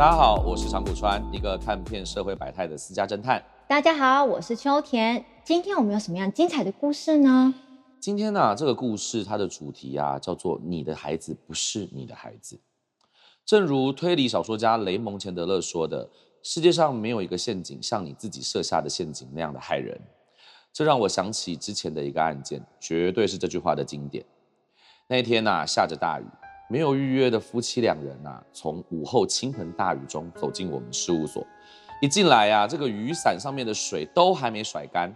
大家好，我是长谷川，一个看遍社会百态的私家侦探。大家好，我是秋田。今天我们有什么样精彩的故事呢？今天呢，这个故事它的主题啊，叫做“你的孩子不是你的孩子”。正如推理小说家雷蒙钱德勒说的：“世界上没有一个陷阱像你自己设下的陷阱那样的害人。”这让我想起之前的一个案件，绝对是这句话的经典。那一天呐，下着大雨。没有预约的夫妻两人呐，从午后倾盆大雨中走进我们事务所。一进来呀，这个雨伞上面的水都还没甩干，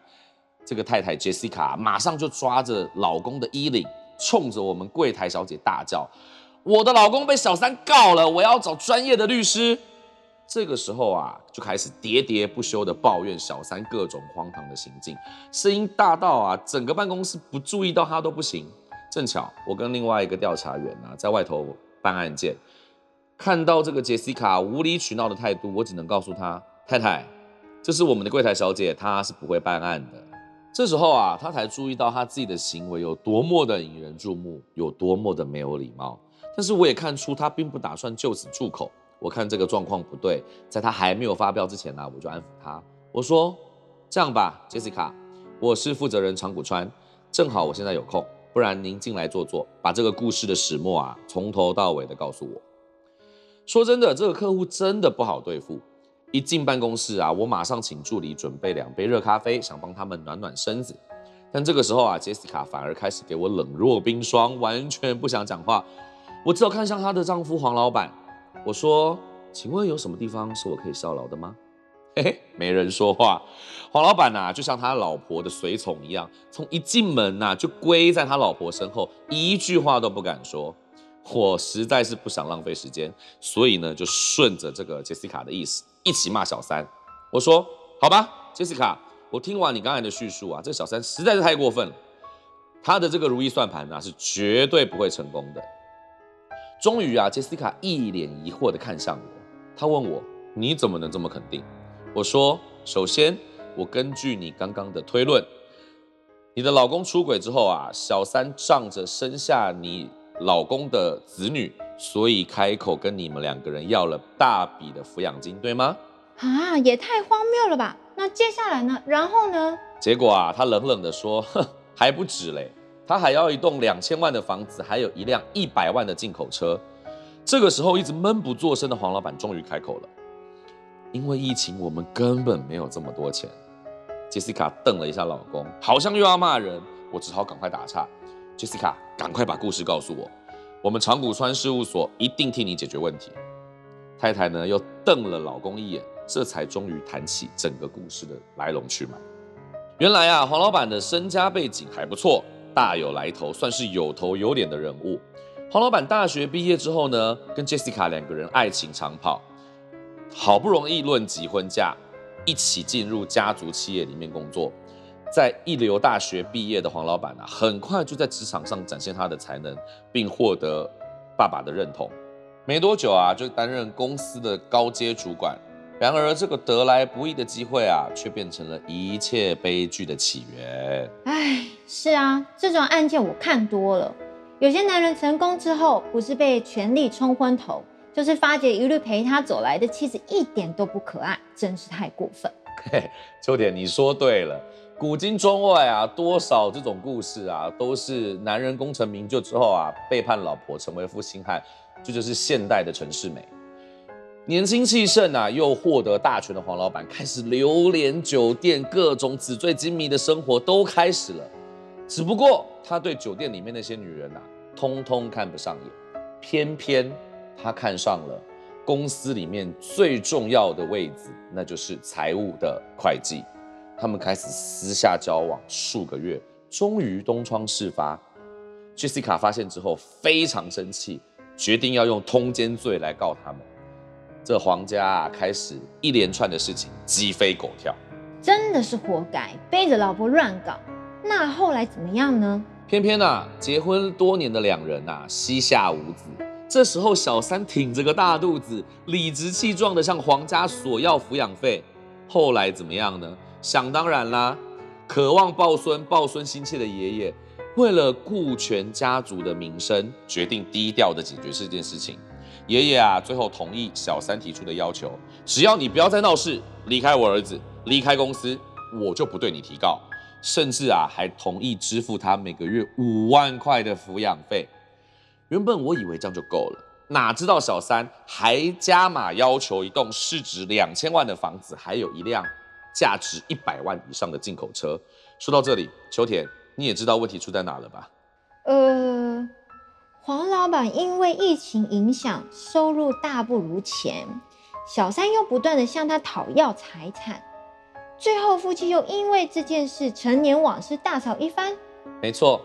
这个太太 Jessica 马上就抓着老公的衣领，冲着我们柜台小姐大叫：“我的老公被小三告了，我要找专业的律师。”这个时候啊，就开始喋喋不休的抱怨小三各种荒唐的行径，声音大到啊，整个办公室不注意到他都不行。正巧我跟另外一个调查员啊，在外头办案件，看到这个杰西卡无理取闹的态度，我只能告诉他太太，这是我们的柜台小姐，她是不会办案的。这时候啊，他才注意到他自己的行为有多么的引人注目，有多么的没有礼貌。但是我也看出他并不打算就此住口。我看这个状况不对，在他还没有发飙之前呢，我就安抚他，我说这样吧，杰西卡，我是负责人长谷川，正好我现在有空。不然您进来坐坐，把这个故事的始末啊，从头到尾的告诉我。说真的，这个客户真的不好对付。一进办公室啊，我马上请助理准备两杯热咖啡，想帮他们暖暖身子。但这个时候啊，杰西卡反而开始给我冷若冰霜，完全不想讲话。我只有看向她的丈夫黄老板，我说：“请问有什么地方是我可以效劳的吗？”嘿嘿，没人说话。黄老板呐，就像他老婆的随从一样，从一进门呐就跪在他老婆身后，一句话都不敢说。我实在是不想浪费时间，所以呢，就顺着这个杰西卡的意思，一起骂小三。我说：“好吧，杰西卡，我听完你刚才的叙述啊，这小三实在是太过分了，他的这个如意算盘呐是绝对不会成功的。”终于啊，杰西卡一脸疑惑的看向我，他问我：“你怎么能这么肯定？”我说：“首先，我根据你刚刚的推论，你的老公出轨之后啊，小三仗着生下你老公的子女，所以开口跟你们两个人要了大笔的抚养金，对吗？”啊，也太荒谬了吧！那接下来呢？然后呢？结果啊，他冷冷的说：“哼，还不止嘞，他还要一栋两千万的房子，还有一辆一百万的进口车。”这个时候，一直闷不作声的黄老板终于开口了。因为疫情，我们根本没有这么多钱。杰西卡瞪了一下老公，好像又要骂人。我只好赶快打岔：“杰西卡，赶快把故事告诉我，我们长谷川事务所一定替你解决问题。”太太呢又瞪了老公一眼，这才终于谈起整个故事的来龙去脉。原来啊，黄老板的身家背景还不错，大有来头，算是有头有脸的人物。黄老板大学毕业之后呢，跟杰西卡两个人爱情长跑。好不容易论及婚嫁，一起进入家族企业里面工作，在一流大学毕业的黄老板啊，很快就在职场上展现他的才能，并获得爸爸的认同。没多久啊，就担任公司的高阶主管。然而，这个得来不易的机会啊，却变成了一切悲剧的起源。哎，是啊，这种案件我看多了。有些男人成功之后，不是被权力冲昏头。就是发觉一路陪他走来的妻子一点都不可爱，真是太过分。秋田，你说对了，古今中外啊，多少这种故事啊，都是男人功成名就之后啊，背叛老婆，成为负心汉，这就是现代的陈世美。年轻气盛啊，又获得大权的黄老板，开始流连酒店，各种纸醉金迷的生活都开始了。只不过他对酒店里面那些女人啊，通通看不上眼，偏偏。他看上了公司里面最重要的位置，那就是财务的会计。他们开始私下交往数个月，终于东窗事发。Jessica 发现之后非常生气，决定要用通奸罪来告他们。这皇家啊，开始一连串的事情鸡飞狗跳，真的是活该，背着老婆乱搞。那后来怎么样呢？偏偏啊，结婚多年的两人啊，膝下无子。这时候，小三挺着个大肚子，理直气壮地向皇家索要抚养费。后来怎么样呢？想当然啦，渴望抱孙、抱孙心切的爷爷，为了顾全家族的名声，决定低调地解决这件事情。爷爷啊，最后同意小三提出的要求，只要你不要再闹事，离开我儿子，离开公司，我就不对你提告，甚至啊，还同意支付他每个月五万块的抚养费。原本我以为这样就够了，哪知道小三还加码要求一栋市值两千万的房子，还有一辆价值一百万以上的进口车。说到这里，秋田，你也知道问题出在哪了吧？呃，黄老板因为疫情影响，收入大不如前，小三又不断的向他讨要财产，最后夫妻又因为这件事陈年往事大吵一番。没错，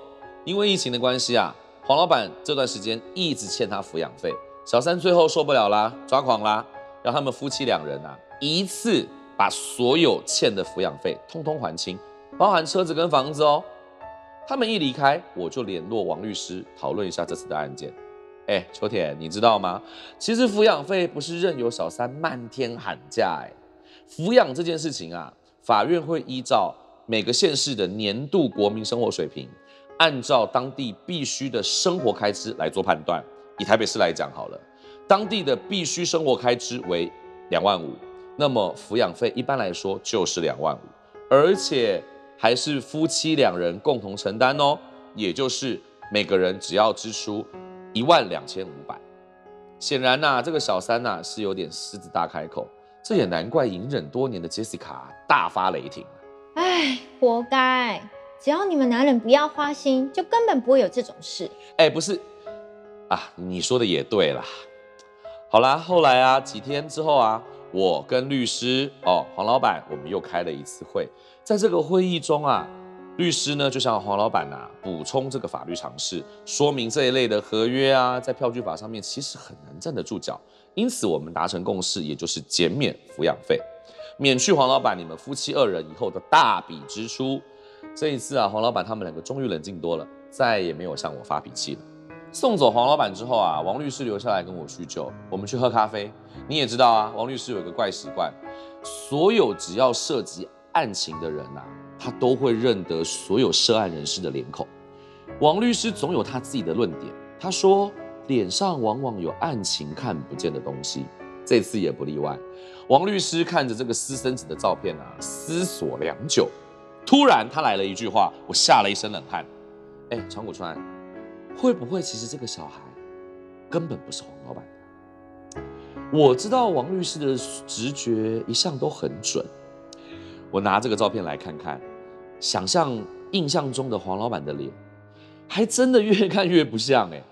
因为疫情的关系啊，黄老板这段时间一直欠他抚养费，小三最后受不了啦，抓狂啦，让他们夫妻两人啊一次把所有欠的抚养费通通还清，包含车子跟房子哦。他们一离开，我就联络王律师讨论一下这次的案件。哎，秋田，你知道吗？其实抚养费不是任由小三漫天喊价，哎，抚养这件事情啊，法院会依照每个县市的年度国民生活水平，按照当地必须的生活开支来做判断。以台北市来讲好了，当地的必须生活开支为两万五，那么抚养费一般来说就是两万五，而且。还是夫妻两人共同承担哦，也就是每个人只要支出一万两千五百。显然呐，这个小三呐是有点狮子大开口，这也难怪隐忍多年的杰西卡大发雷霆。哎，活该！只要你们男人不要花心，就根本不会有这种事。哎，不是啊，你说的也对啦。好啦，后来啊，几天之后啊，我跟律师哦，黄老板，我们又开了一次会。在这个会议中啊，律师呢就向黄老板呐补充这个法律常识，说明这一类的合约啊，在票据法上面其实很难站得住脚。因此我们达成共识，也就是减免抚养费，免去黄老板你们夫妻二人以后的大笔支出。这一次啊，黄老板他们两个终于冷静多了，再也没有向我发脾气了。送走黄老板之后啊，王律师留下来跟我叙旧，我们去喝咖啡。你也知道啊，王律师有个怪习惯，所有只要涉及。案情的人呐，他都会认得所有涉案人士的脸孔。王律师总有他自己的论点。他说，脸上往往有案情看不见的东西，这次也不例外。王律师看着这个私生子的照片啊，思索良久，突然他来了一句话，我吓了一身冷汗。哎，长谷川，会不会其实这个小孩根本不是黄老板？我知道王律师的直觉一向都很准。我拿这个照片来看看，想象印象中的黄老板的脸，还真的越看越不像哎！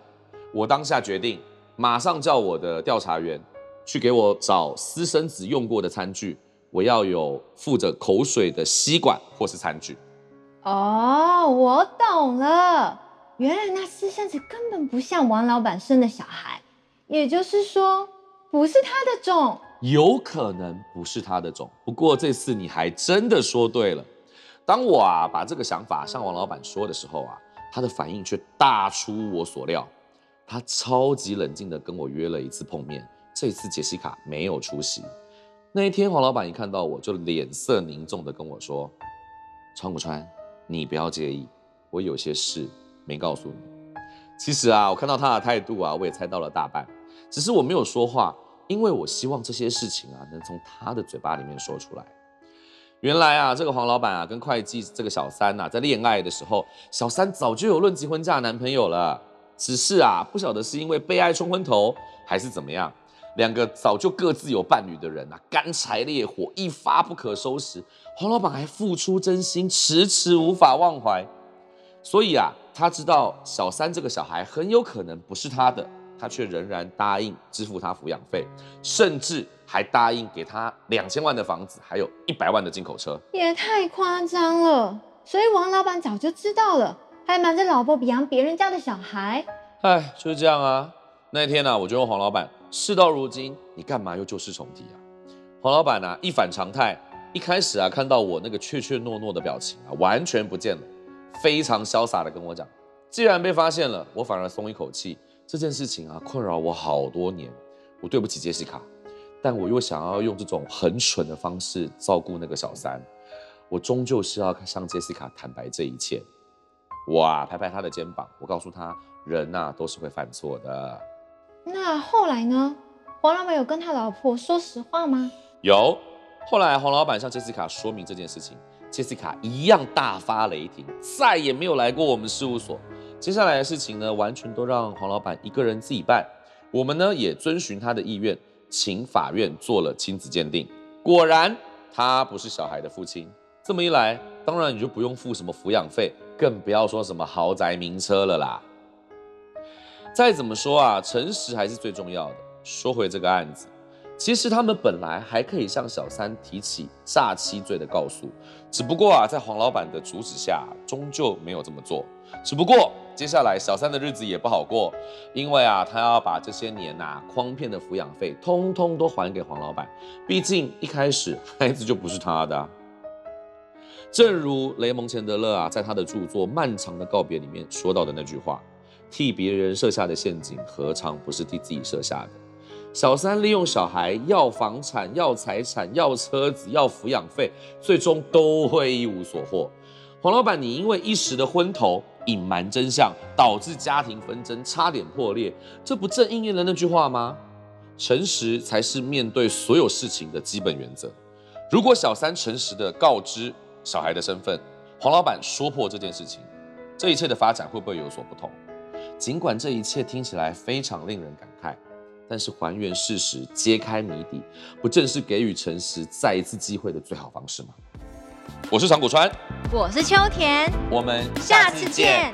我当下决定，马上叫我的调查员去给我找私生子用过的餐具，我要有附着口水的吸管或是餐具。哦，我懂了，原来那私生子根本不像王老板生的小孩，也就是说，不是他的种。有可能不是他的种，不过这次你还真的说对了。当我啊把这个想法向王老板说的时候啊，他的反应却大出我所料。他超级冷静的跟我约了一次碰面，这次杰西卡没有出席。那一天，黄老板一看到我就脸色凝重的跟我说：“川谷川，你不要介意，我有些事没告诉你。”其实啊，我看到他的态度啊，我也猜到了大半，只是我没有说话。因为我希望这些事情啊，能从他的嘴巴里面说出来。原来啊，这个黄老板啊，跟会计这个小三呐，在恋爱的时候，小三早就有论及婚嫁男朋友了，只是啊，不晓得是因为被爱冲昏头，还是怎么样，两个早就各自有伴侣的人啊，干柴烈火，一发不可收拾。黄老板还付出真心，迟迟无法忘怀。所以啊，他知道小三这个小孩很有可能不是他的。他却仍然答应支付他抚养费，甚至还答应给他两千万的房子，还有一百万的进口车，也太夸张了。所以王老板早就知道了，还瞒着老婆养别人家的小孩。哎，就是这样啊。那天呢，我就问黄老板，事到如今，你干嘛又旧事重提啊？黄老板呢，一反常态，一开始啊，看到我那个怯怯懦懦的表情啊，完全不见了，非常潇洒的跟我讲，既然被发现了，我反而松一口气。这件事情啊，困扰我好多年。我对不起杰西卡，但我又想要用这种很蠢的方式照顾那个小三。我终究是要向杰西卡坦白这一切。我啊，拍拍他的肩膀，我告诉他，人呐都是会犯错的。那后来呢？黄老板有跟他老婆说实话吗？有。后来黄老板向杰西卡说明这件事情，杰西卡一样大发雷霆，再也没有来过我们事务所。接下来的事情呢，完全都让黄老板一个人自己办。我们呢也遵循他的意愿，请法院做了亲子鉴定，果然他不是小孩的父亲。这么一来，当然你就不用付什么抚养费，更不要说什么豪宅名车了啦。再怎么说啊，诚实还是最重要的。说回这个案子。其实他们本来还可以向小三提起诈欺罪的告诉，只不过啊，在黄老板的阻止下，终究没有这么做。只不过接下来小三的日子也不好过，因为啊，他要把这些年呐诓骗的抚养费通通都还给黄老板。毕竟一开始孩子就不是他的。正如雷蒙钱德勒啊，在他的著作《漫长的告别》里面说到的那句话：“替别人设下的陷阱，何尝不是替自己设下的？”小三利用小孩要房产、要财产、要车子、要抚养费，最终都会一无所获。黄老板，你因为一时的昏头，隐瞒真相，导致家庭纷争差点破裂，这不正应验了那句话吗？诚实才是面对所有事情的基本原则。如果小三诚实的告知小孩的身份，黄老板说破这件事情，这一切的发展会不会有所不同？尽管这一切听起来非常令人感慨。但是还原事实、揭开谜底，不正是给予诚实再一次机会的最好方式吗？我是长谷川，我是秋田，我们下次见。